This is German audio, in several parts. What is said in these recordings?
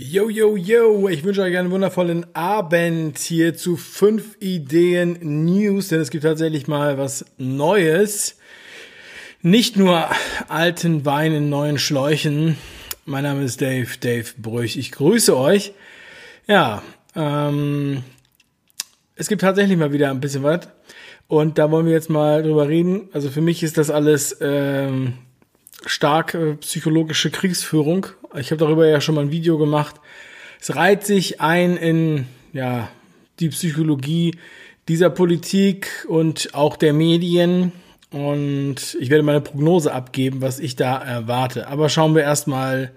Yo, yo, yo, ich wünsche euch einen wundervollen Abend hier zu 5 Ideen News, denn es gibt tatsächlich mal was Neues. Nicht nur alten Wein in neuen Schläuchen. Mein Name ist Dave, Dave Brüch. Ich grüße euch. Ja, ähm, es gibt tatsächlich mal wieder ein bisschen was. Und da wollen wir jetzt mal drüber reden. Also für mich ist das alles ähm, stark äh, psychologische Kriegsführung. Ich habe darüber ja schon mal ein Video gemacht. Es reiht sich ein in ja die Psychologie dieser Politik und auch der Medien. Und ich werde meine Prognose abgeben, was ich da erwarte. Aber schauen wir erstmal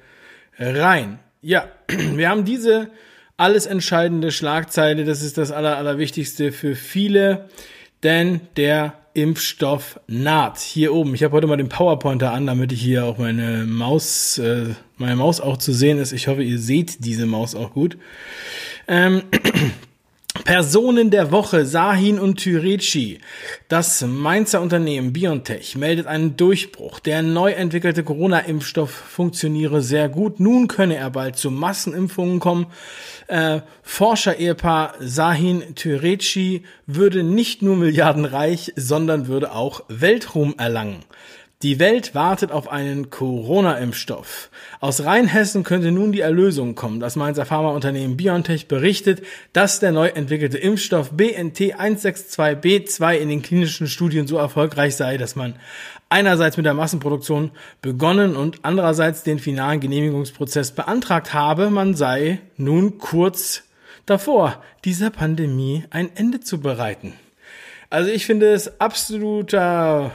rein. Ja, wir haben diese alles entscheidende Schlagzeile. Das ist das Aller, Allerwichtigste für viele, denn der Impfstoff naht. Hier oben. Ich habe heute mal den PowerPointer an, damit ich hier auch meine Maus, äh, meine Maus auch zu sehen ist. Ich hoffe, ihr seht diese Maus auch gut. Ähm, Personen der Woche, Sahin und Türeci. Das Mainzer Unternehmen BioNTech meldet einen Durchbruch. Der neu entwickelte Corona-Impfstoff funktioniere sehr gut. Nun könne er bald zu Massenimpfungen kommen. Äh, Forscher-Ehepaar Sahin Türeci würde nicht nur milliardenreich, sondern würde auch Weltruhm erlangen. Die Welt wartet auf einen Corona-Impfstoff. Aus Rheinhessen könnte nun die Erlösung kommen. Das Mainzer Pharmaunternehmen BioNTech berichtet, dass der neu entwickelte Impfstoff BNT 162b2 in den klinischen Studien so erfolgreich sei, dass man einerseits mit der Massenproduktion begonnen und andererseits den finalen Genehmigungsprozess beantragt habe. Man sei nun kurz davor, dieser Pandemie ein Ende zu bereiten. Also ich finde es absoluter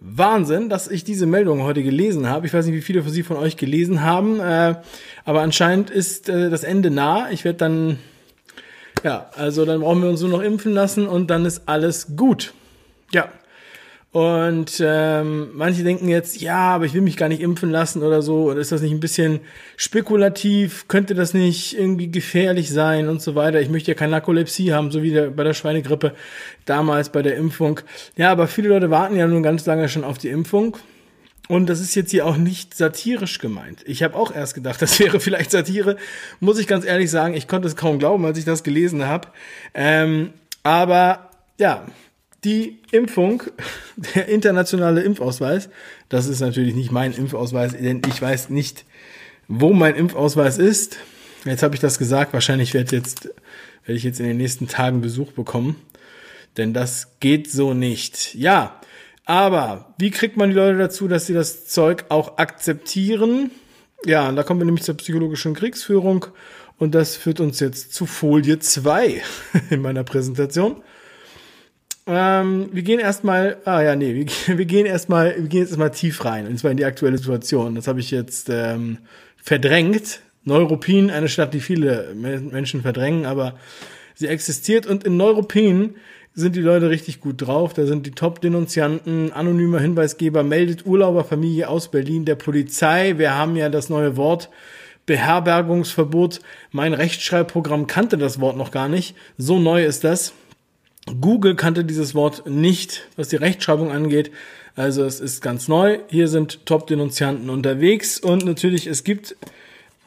Wahnsinn, dass ich diese Meldung heute gelesen habe. Ich weiß nicht, wie viele von Sie von euch gelesen haben, äh, aber anscheinend ist äh, das Ende nah. Ich werde dann, ja, also dann brauchen wir uns nur noch impfen lassen und dann ist alles gut. Ja, und ähm, manche denken jetzt, ja, aber ich will mich gar nicht impfen lassen oder so. Oder ist das nicht ein bisschen spekulativ? Könnte das nicht irgendwie gefährlich sein und so weiter? Ich möchte ja keine Narkolepsie haben, so wie der, bei der Schweinegrippe damals bei der Impfung. Ja, aber viele Leute warten ja nun ganz lange schon auf die Impfung. Und das ist jetzt hier auch nicht satirisch gemeint. Ich habe auch erst gedacht, das wäre vielleicht Satire. Muss ich ganz ehrlich sagen, ich konnte es kaum glauben, als ich das gelesen habe. Ähm, aber ja, die Impfung, der internationale Impfausweis, das ist natürlich nicht mein Impfausweis, denn ich weiß nicht, wo mein Impfausweis ist. Jetzt habe ich das gesagt, wahrscheinlich werde jetzt werde ich jetzt in den nächsten Tagen Besuch bekommen, denn das geht so nicht. Ja, aber wie kriegt man die Leute dazu, dass sie das Zeug auch akzeptieren? Ja, und da kommen wir nämlich zur psychologischen Kriegsführung und das führt uns jetzt zu Folie 2 in meiner Präsentation. Ähm, wir gehen erstmal, ah ja, nee, wir, wir gehen erstmal, wir gehen jetzt erstmal tief rein, und zwar in die aktuelle Situation. Das habe ich jetzt ähm, verdrängt. Neuruppin, eine Stadt, die viele Menschen verdrängen, aber sie existiert und in Neuruppin sind die Leute richtig gut drauf. Da sind die Top-Denunzianten, anonymer Hinweisgeber, meldet Urlauberfamilie aus Berlin der Polizei. Wir haben ja das neue Wort Beherbergungsverbot. Mein Rechtschreibprogramm kannte das Wort noch gar nicht. So neu ist das. Google kannte dieses Wort nicht, was die Rechtschreibung angeht. Also es ist ganz neu. Hier sind Top-Denunzianten unterwegs und natürlich es gibt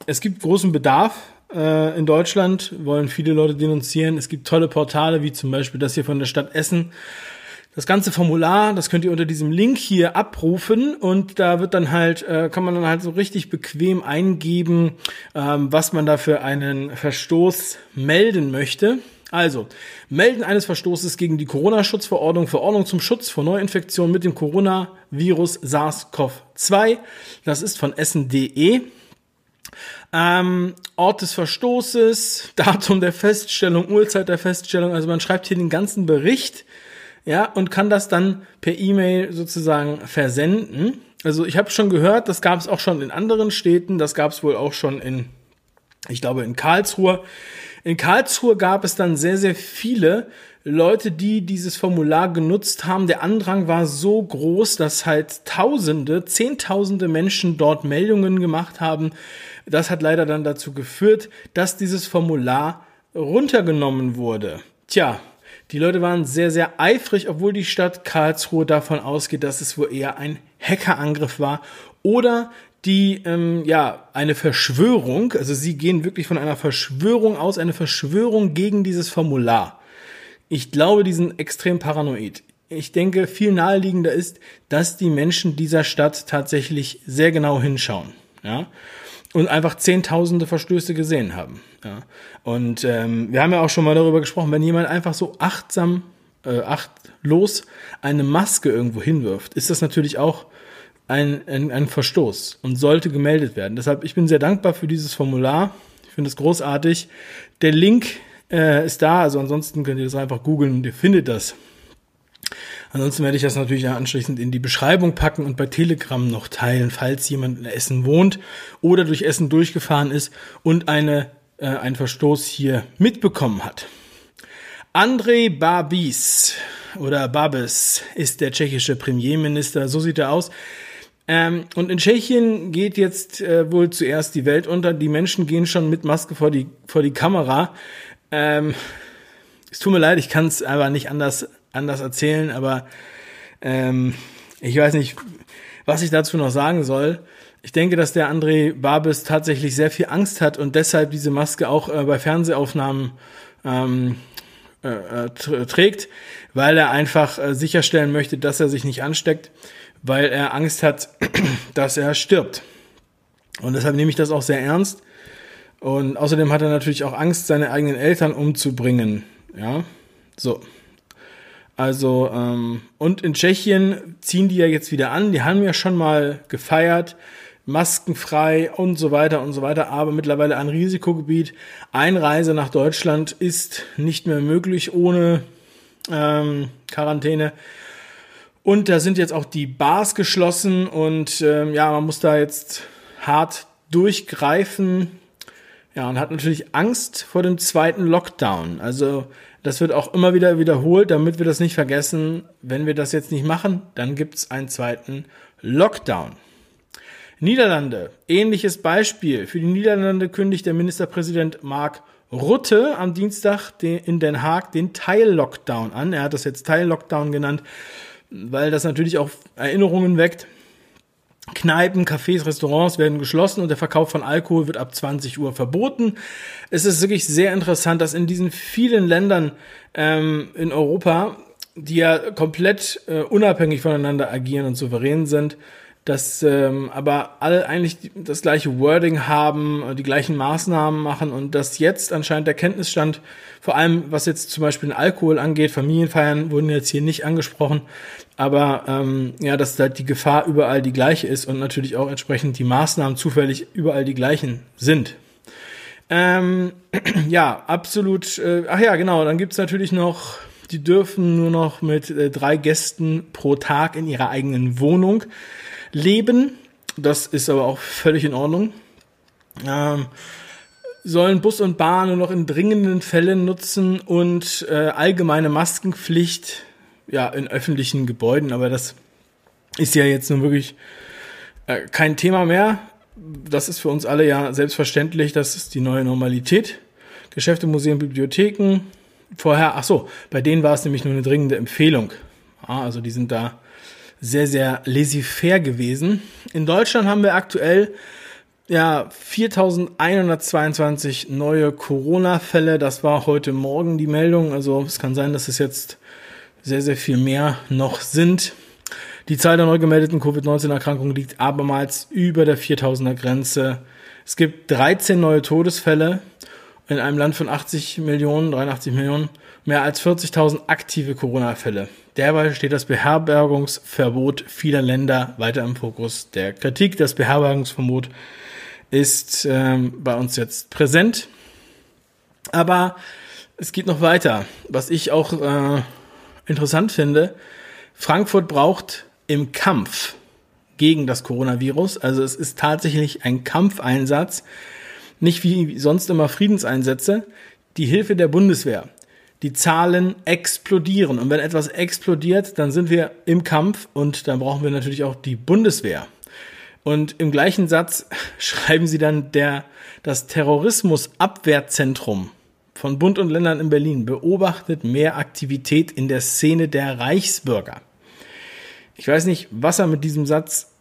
es gibt großen Bedarf äh, in Deutschland. Wollen viele Leute denunzieren. Es gibt tolle Portale wie zum Beispiel das hier von der Stadt Essen. Das ganze Formular, das könnt ihr unter diesem Link hier abrufen und da wird dann halt, äh, kann man dann halt so richtig bequem eingeben, ähm, was man da für einen Verstoß melden möchte. Also, Melden eines Verstoßes gegen die Corona-Schutzverordnung, Verordnung zum Schutz vor Neuinfektionen mit dem Coronavirus SARS-CoV-2. Das ist von essen.de. Ähm, Ort des Verstoßes, Datum der Feststellung, Uhrzeit der Feststellung. Also man schreibt hier den ganzen Bericht, ja, und kann das dann per E-Mail sozusagen versenden. Also ich habe schon gehört, das gab es auch schon in anderen Städten, das gab es wohl auch schon in, ich glaube, in Karlsruhe. In Karlsruhe gab es dann sehr, sehr viele Leute, die dieses Formular genutzt haben. Der Andrang war so groß, dass halt Tausende, Zehntausende Menschen dort Meldungen gemacht haben. Das hat leider dann dazu geführt, dass dieses Formular runtergenommen wurde. Tja, die Leute waren sehr, sehr eifrig, obwohl die Stadt Karlsruhe davon ausgeht, dass es wohl eher ein Hackerangriff war oder die ähm, ja eine Verschwörung, also sie gehen wirklich von einer Verschwörung aus, eine Verschwörung gegen dieses Formular. Ich glaube, die sind extrem paranoid. Ich denke, viel naheliegender ist, dass die Menschen dieser Stadt tatsächlich sehr genau hinschauen, ja, und einfach zehntausende Verstöße gesehen haben, ja. Und ähm, wir haben ja auch schon mal darüber gesprochen, wenn jemand einfach so achtsam, äh, achtlos eine Maske irgendwo hinwirft, ist das natürlich auch ein, ein, ein Verstoß und sollte gemeldet werden. Deshalb, ich bin sehr dankbar für dieses Formular. Ich finde es großartig. Der Link äh, ist da, also ansonsten könnt ihr das einfach googeln und ihr findet das. Ansonsten werde ich das natürlich anschließend in die Beschreibung packen und bei Telegram noch teilen, falls jemand in Essen wohnt oder durch Essen durchgefahren ist und eine, äh, einen Verstoß hier mitbekommen hat. André Babis oder Babis ist der tschechische Premierminister, so sieht er aus. Ähm, und in Tschechien geht jetzt äh, wohl zuerst die Welt unter. Die Menschen gehen schon mit Maske vor die, vor die Kamera. Ähm, es tut mir leid, ich kann es aber nicht anders, anders erzählen, aber ähm, ich weiß nicht, was ich dazu noch sagen soll. Ich denke, dass der André Babis tatsächlich sehr viel Angst hat und deshalb diese Maske auch äh, bei Fernsehaufnahmen ähm, äh, äh trägt, weil er einfach äh, sicherstellen möchte, dass er sich nicht ansteckt weil er Angst hat, dass er stirbt. Und deshalb nehme ich das auch sehr ernst. Und außerdem hat er natürlich auch Angst, seine eigenen Eltern umzubringen. Ja, so. Also, ähm, und in Tschechien ziehen die ja jetzt wieder an. Die haben ja schon mal gefeiert, maskenfrei und so weiter und so weiter, aber mittlerweile ein Risikogebiet. Einreise nach Deutschland ist nicht mehr möglich ohne ähm, Quarantäne. Und da sind jetzt auch die Bars geschlossen und ähm, ja, man muss da jetzt hart durchgreifen. Ja, und hat natürlich Angst vor dem zweiten Lockdown. Also das wird auch immer wieder wiederholt, damit wir das nicht vergessen. Wenn wir das jetzt nicht machen, dann gibt's einen zweiten Lockdown. Niederlande, ähnliches Beispiel. Für die Niederlande kündigt der Ministerpräsident Mark Rutte am Dienstag in Den Haag den Teil-Lockdown an. Er hat das jetzt Teil-Lockdown genannt weil das natürlich auch Erinnerungen weckt. Kneipen, Cafés, Restaurants werden geschlossen und der Verkauf von Alkohol wird ab 20 Uhr verboten. Es ist wirklich sehr interessant, dass in diesen vielen Ländern ähm, in Europa, die ja komplett äh, unabhängig voneinander agieren und souverän sind, dass ähm, aber alle eigentlich das gleiche Wording haben, äh, die gleichen Maßnahmen machen und dass jetzt anscheinend der Kenntnisstand, vor allem was jetzt zum Beispiel den Alkohol angeht, Familienfeiern wurden jetzt hier nicht angesprochen, aber ähm, ja, dass da die Gefahr überall die gleiche ist und natürlich auch entsprechend die Maßnahmen zufällig überall die gleichen sind. Ähm, ja, absolut. Äh, ach ja, genau. Dann gibt's natürlich noch, die dürfen nur noch mit äh, drei Gästen pro Tag in ihrer eigenen Wohnung leben. Das ist aber auch völlig in Ordnung. Ähm, sollen Bus und Bahn nur noch in dringenden Fällen nutzen und äh, allgemeine Maskenpflicht ja in öffentlichen Gebäuden, aber das ist ja jetzt nun wirklich äh, kein Thema mehr. Das ist für uns alle ja selbstverständlich, das ist die neue Normalität. Geschäfte, Museen, Bibliotheken. Vorher, ach so, bei denen war es nämlich nur eine dringende Empfehlung. Ah, also die sind da sehr, sehr laissez-faire gewesen. In Deutschland haben wir aktuell ja 4122 neue Corona-Fälle. Das war heute Morgen die Meldung. Also es kann sein, dass es jetzt sehr, sehr viel mehr noch sind. Die Zahl der neu gemeldeten Covid-19-Erkrankungen liegt abermals über der 4000er Grenze. Es gibt 13 neue Todesfälle in einem Land von 80 Millionen, 83 Millionen, mehr als 40.000 aktive Corona-Fälle. Derweil steht das Beherbergungsverbot vieler Länder weiter im Fokus der Kritik. Das Beherbergungsverbot ist ähm, bei uns jetzt präsent. Aber es geht noch weiter. Was ich auch äh, interessant finde, Frankfurt braucht im Kampf gegen das Coronavirus, also es ist tatsächlich ein Kampfeinsatz, nicht wie sonst immer Friedenseinsätze, die Hilfe der Bundeswehr die Zahlen explodieren. Und wenn etwas explodiert, dann sind wir im Kampf und dann brauchen wir natürlich auch die Bundeswehr. Und im gleichen Satz schreiben sie dann, der, das Terrorismusabwehrzentrum von Bund und Ländern in Berlin beobachtet mehr Aktivität in der Szene der Reichsbürger. Ich weiß nicht, was er mit diesem Satz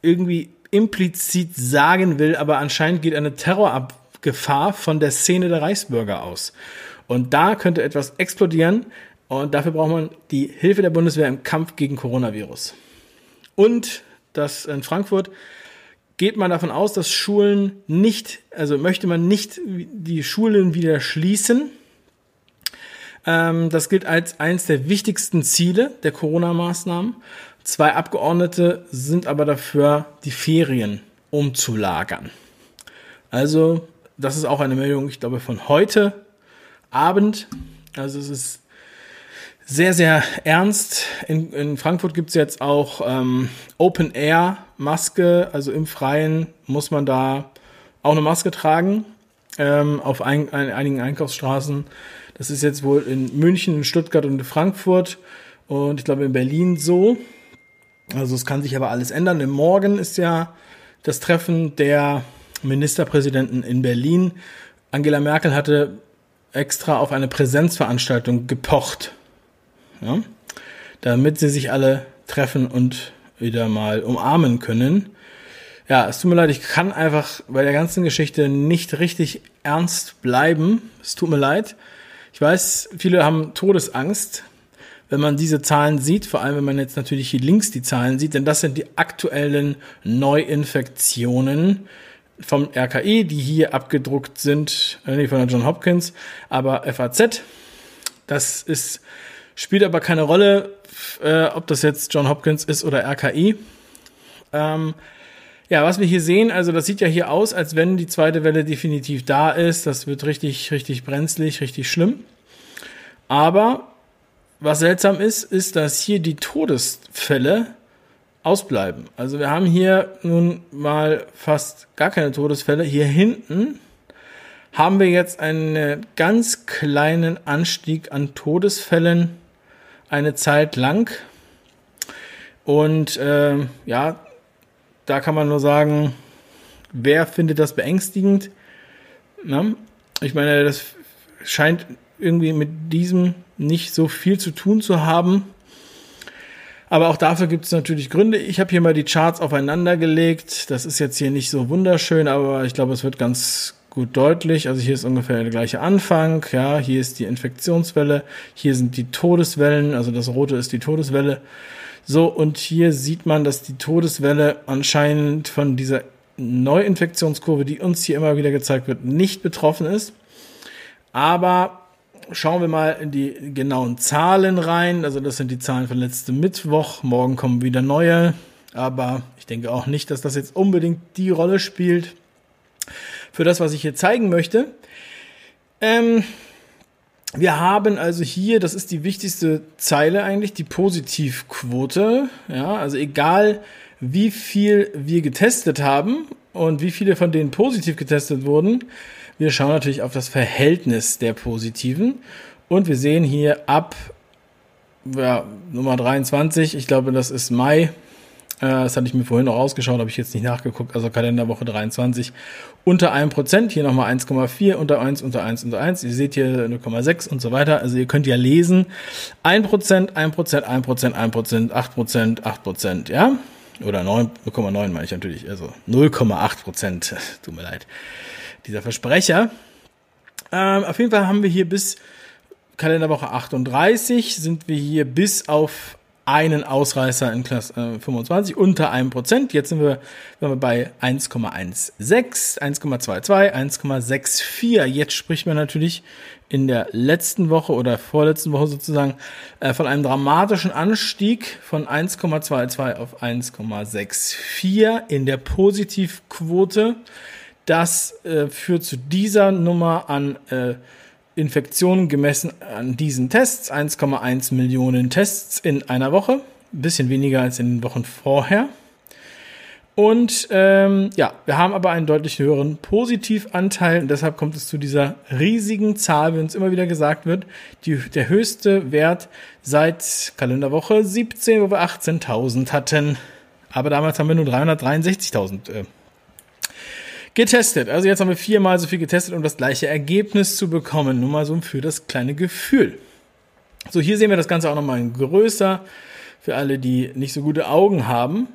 irgendwie implizit sagen will, aber anscheinend geht eine Terrorgefahr von der Szene der Reichsbürger aus. Und da könnte etwas explodieren und dafür braucht man die Hilfe der Bundeswehr im Kampf gegen Coronavirus. Und das in Frankfurt geht man davon aus, dass Schulen nicht, also möchte man nicht die Schulen wieder schließen. Ähm, das gilt als eines der wichtigsten Ziele der Corona-Maßnahmen. Zwei Abgeordnete sind aber dafür, die Ferien umzulagern. Also, das ist auch eine Meldung, ich glaube, von heute Abend. Also es ist sehr, sehr ernst. In, in Frankfurt gibt es jetzt auch ähm, Open Air Maske, also im Freien muss man da auch eine Maske tragen ähm, auf ein, ein, einigen Einkaufsstraßen. Das ist jetzt wohl in München, in Stuttgart und in Frankfurt und ich glaube in Berlin so. Also es kann sich aber alles ändern. Im Morgen ist ja das Treffen der Ministerpräsidenten in Berlin. Angela Merkel hatte extra auf eine Präsenzveranstaltung gepocht ja? damit sie sich alle treffen und wieder mal umarmen können. Ja, es tut mir leid, ich kann einfach bei der ganzen Geschichte nicht richtig ernst bleiben. Es tut mir leid. Ich weiß, viele haben Todesangst, wenn man diese Zahlen sieht, vor allem wenn man jetzt natürlich hier links die Zahlen sieht, denn das sind die aktuellen Neuinfektionen vom RKI, die hier abgedruckt sind, äh, nicht von der John Hopkins, aber FAZ. Das ist Spielt aber keine Rolle, äh, ob das jetzt John Hopkins ist oder RKI. Ähm, ja, was wir hier sehen, also das sieht ja hier aus, als wenn die zweite Welle definitiv da ist. Das wird richtig, richtig brenzlig, richtig schlimm. Aber was seltsam ist, ist, dass hier die Todesfälle ausbleiben. Also wir haben hier nun mal fast gar keine Todesfälle. Hier hinten haben wir jetzt einen ganz kleinen Anstieg an Todesfällen eine Zeit lang. Und äh, ja, da kann man nur sagen, wer findet das beängstigend? Na? Ich meine, das scheint irgendwie mit diesem nicht so viel zu tun zu haben. Aber auch dafür gibt es natürlich Gründe. Ich habe hier mal die Charts aufeinander gelegt. Das ist jetzt hier nicht so wunderschön, aber ich glaube, es wird ganz gut deutlich. Also hier ist ungefähr der gleiche Anfang. Ja, hier ist die Infektionswelle. Hier sind die Todeswellen. Also das rote ist die Todeswelle. So, und hier sieht man, dass die Todeswelle anscheinend von dieser Neuinfektionskurve, die uns hier immer wieder gezeigt wird, nicht betroffen ist. Aber schauen wir mal in die genauen Zahlen rein. Also das sind die Zahlen von letztem Mittwoch. Morgen kommen wieder neue. Aber ich denke auch nicht, dass das jetzt unbedingt die Rolle spielt für das, was ich hier zeigen möchte. Ähm, wir haben also hier, das ist die wichtigste Zeile eigentlich, die Positivquote. Ja, also egal wie viel wir getestet haben und wie viele von denen positiv getestet wurden, wir schauen natürlich auf das Verhältnis der Positiven und wir sehen hier ab ja, Nummer 23, ich glaube, das ist Mai, äh, das hatte ich mir vorhin noch ausgeschaut, habe ich jetzt nicht nachgeguckt. Also Kalenderwoche 23 unter 1%, hier nochmal 1,4, unter 1, unter 1, unter 1. Ihr seht hier 0,6 und so weiter. Also ihr könnt ja lesen. 1%, 1%, 1%, 1%, 8%, 8%, ja? Oder 9,9 meine ich natürlich. Also 0,8%. Tut mir leid. Dieser Versprecher. Ähm, auf jeden Fall haben wir hier bis Kalenderwoche 38 sind wir hier bis auf einen Ausreißer in Klasse äh, 25 unter einem Prozent. Jetzt sind wir, sind wir bei 1,16, 1,22, 1,64. Jetzt spricht man natürlich in der letzten Woche oder vorletzten Woche sozusagen äh, von einem dramatischen Anstieg von 1,22 auf 1,64 in der Positivquote. Das äh, führt zu dieser Nummer an äh, Infektionen gemessen an diesen Tests. 1,1 Millionen Tests in einer Woche. Ein bisschen weniger als in den Wochen vorher. Und ähm, ja, wir haben aber einen deutlich höheren Positivanteil und deshalb kommt es zu dieser riesigen Zahl, wie uns immer wieder gesagt wird, die, der höchste Wert seit Kalenderwoche 17, wo wir 18.000 hatten. Aber damals haben wir nur 363.000 äh, getestet. Also jetzt haben wir viermal so viel getestet, um das gleiche Ergebnis zu bekommen. Nur mal so für das kleine Gefühl. So, hier sehen wir das Ganze auch nochmal größer für alle, die nicht so gute Augen haben.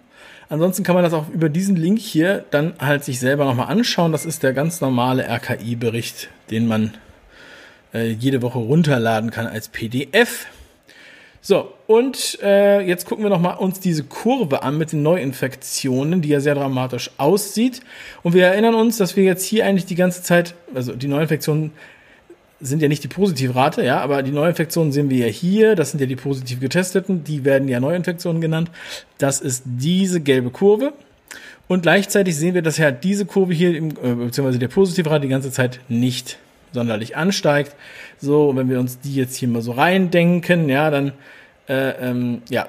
Ansonsten kann man das auch über diesen Link hier dann halt sich selber nochmal anschauen. Das ist der ganz normale RKI-Bericht, den man äh, jede Woche runterladen kann als PDF. So, und äh, jetzt gucken wir nochmal uns diese Kurve an mit den Neuinfektionen, die ja sehr dramatisch aussieht. Und wir erinnern uns, dass wir jetzt hier eigentlich die ganze Zeit, also die Neuinfektionen sind ja nicht die Positivrate, ja, aber die Neuinfektionen sehen wir ja hier. Das sind ja die positiv getesteten. Die werden ja Neuinfektionen genannt. Das ist diese gelbe Kurve. Und gleichzeitig sehen wir, dass ja diese Kurve hier, äh, beziehungsweise der Positivrate die ganze Zeit nicht sonderlich ansteigt. So, wenn wir uns die jetzt hier mal so reindenken, ja, dann äh, ähm, ja,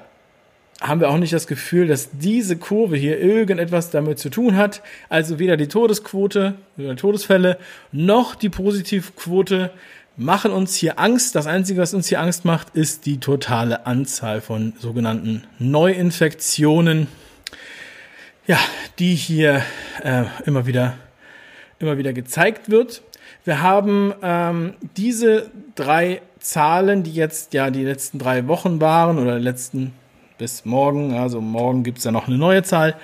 haben wir auch nicht das Gefühl, dass diese Kurve hier irgendetwas damit zu tun hat. Also weder die Todesquote, die Todesfälle, noch die Positivquote machen uns hier Angst. Das Einzige, was uns hier Angst macht, ist die totale Anzahl von sogenannten Neuinfektionen, ja, die hier äh, immer wieder, immer wieder gezeigt wird. Wir haben ähm, diese drei Zahlen, die jetzt ja die letzten drei Wochen waren oder letzten bis morgen, also morgen gibt es ja noch eine neue Zahl.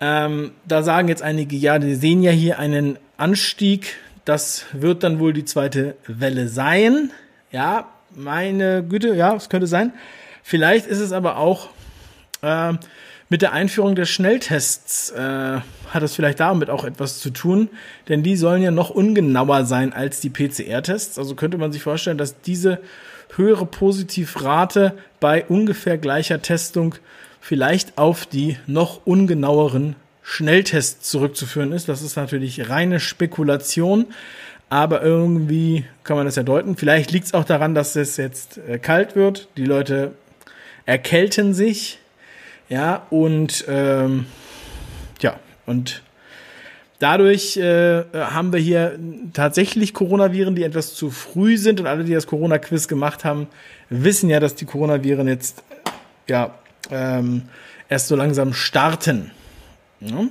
Ähm, da sagen jetzt einige, ja, die sehen ja hier einen Anstieg. Das wird dann wohl die zweite Welle sein. Ja, meine Güte, ja, es könnte sein. Vielleicht ist es aber auch äh, mit der Einführung der Schnelltests äh, hat es vielleicht damit auch etwas zu tun, denn die sollen ja noch ungenauer sein als die PCR-Tests. Also könnte man sich vorstellen, dass diese höhere Positivrate bei ungefähr gleicher Testung vielleicht auf die noch ungenaueren Schnelltests zurückzuführen ist. Das ist natürlich reine Spekulation, aber irgendwie kann man das ja deuten. Vielleicht liegt es auch daran, dass es jetzt äh, kalt wird. Die Leute erkälten sich, ja, und ähm, ja, und Dadurch äh, haben wir hier tatsächlich Coronaviren, die etwas zu früh sind. Und alle, die das Corona-Quiz gemacht haben, wissen ja, dass die Coronaviren jetzt ja ähm, erst so langsam starten. Ja.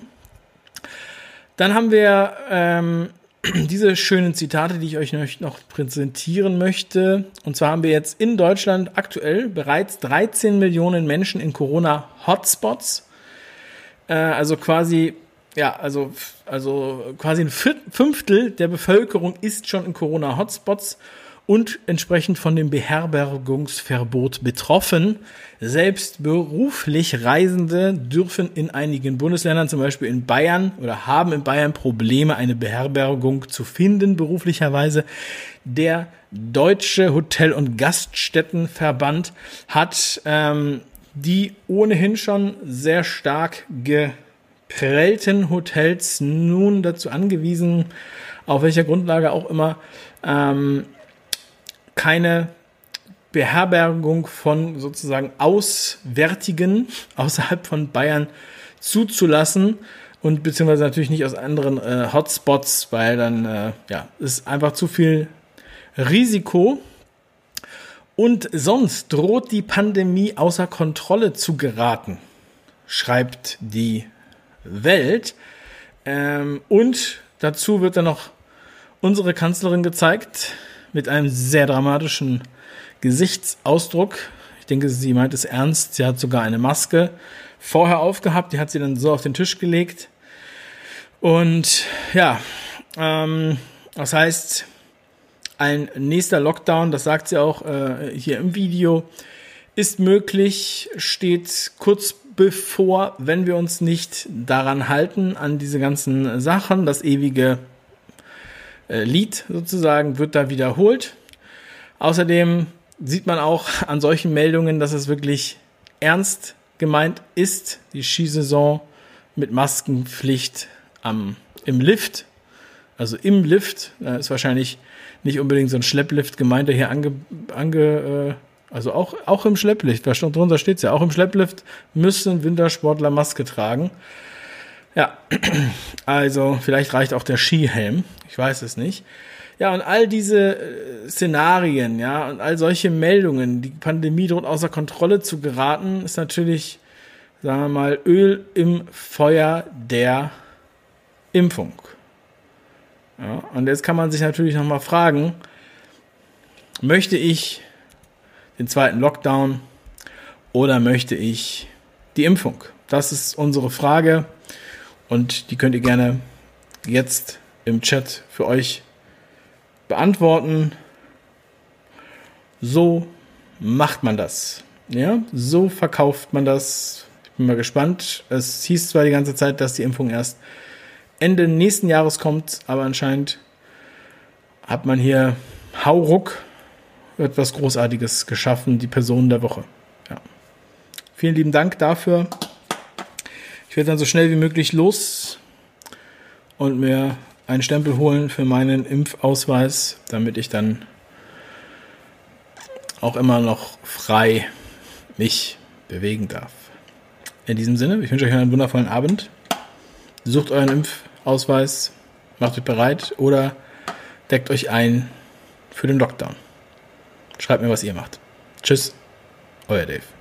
Dann haben wir ähm, diese schönen Zitate, die ich euch noch präsentieren möchte. Und zwar haben wir jetzt in Deutschland aktuell bereits 13 Millionen Menschen in Corona-Hotspots. Äh, also quasi ja, also, also quasi ein Fünftel der Bevölkerung ist schon in Corona-Hotspots und entsprechend von dem Beherbergungsverbot betroffen. Selbst beruflich Reisende dürfen in einigen Bundesländern, zum Beispiel in Bayern oder haben in Bayern Probleme, eine Beherbergung zu finden, beruflicherweise. Der Deutsche Hotel- und Gaststättenverband hat ähm, die ohnehin schon sehr stark ge prellten Hotels nun dazu angewiesen, auf welcher Grundlage auch immer, ähm, keine Beherbergung von sozusagen Auswärtigen außerhalb von Bayern zuzulassen und beziehungsweise natürlich nicht aus anderen äh, Hotspots, weil dann äh, ja ist einfach zu viel Risiko. Und sonst droht die Pandemie außer Kontrolle zu geraten, schreibt die Welt. Ähm, und dazu wird dann noch unsere Kanzlerin gezeigt mit einem sehr dramatischen Gesichtsausdruck. Ich denke, sie meint es ernst. Sie hat sogar eine Maske vorher aufgehabt. Die hat sie dann so auf den Tisch gelegt. Und ja, ähm, das heißt, ein nächster Lockdown, das sagt sie auch äh, hier im Video, ist möglich, steht kurz bevor, wenn wir uns nicht daran halten, an diese ganzen Sachen, das ewige äh, Lied sozusagen wird da wiederholt. Außerdem sieht man auch an solchen Meldungen, dass es wirklich ernst gemeint ist, die Skisaison mit Maskenpflicht am, im Lift, also im Lift, da ist wahrscheinlich nicht unbedingt so ein Schlepplift gemeint, der hier ange, ange, äh, also auch, auch im Schlepplift, da drunter steht ja, auch im Schlepplift müssen Wintersportler Maske tragen. Ja, also vielleicht reicht auch der Skihelm, ich weiß es nicht. Ja, und all diese äh, Szenarien, ja, und all solche Meldungen, die Pandemie droht außer Kontrolle zu geraten, ist natürlich, sagen wir mal, Öl im Feuer der Impfung. Ja, und jetzt kann man sich natürlich nochmal fragen, möchte ich den zweiten Lockdown oder möchte ich die Impfung? Das ist unsere Frage und die könnt ihr gerne jetzt im Chat für euch beantworten. So macht man das. Ja, so verkauft man das. Ich bin mal gespannt. Es hieß zwar die ganze Zeit, dass die Impfung erst Ende nächsten Jahres kommt, aber anscheinend hat man hier Hauruck etwas Großartiges geschaffen, die Person der Woche. Ja. Vielen lieben Dank dafür. Ich werde dann so schnell wie möglich los und mir einen Stempel holen für meinen Impfausweis, damit ich dann auch immer noch frei mich bewegen darf. In diesem Sinne, ich wünsche euch einen wundervollen Abend. Sucht euren Impfausweis, macht euch bereit oder deckt euch ein für den Lockdown. Schreibt mir, was ihr macht. Tschüss, euer Dave.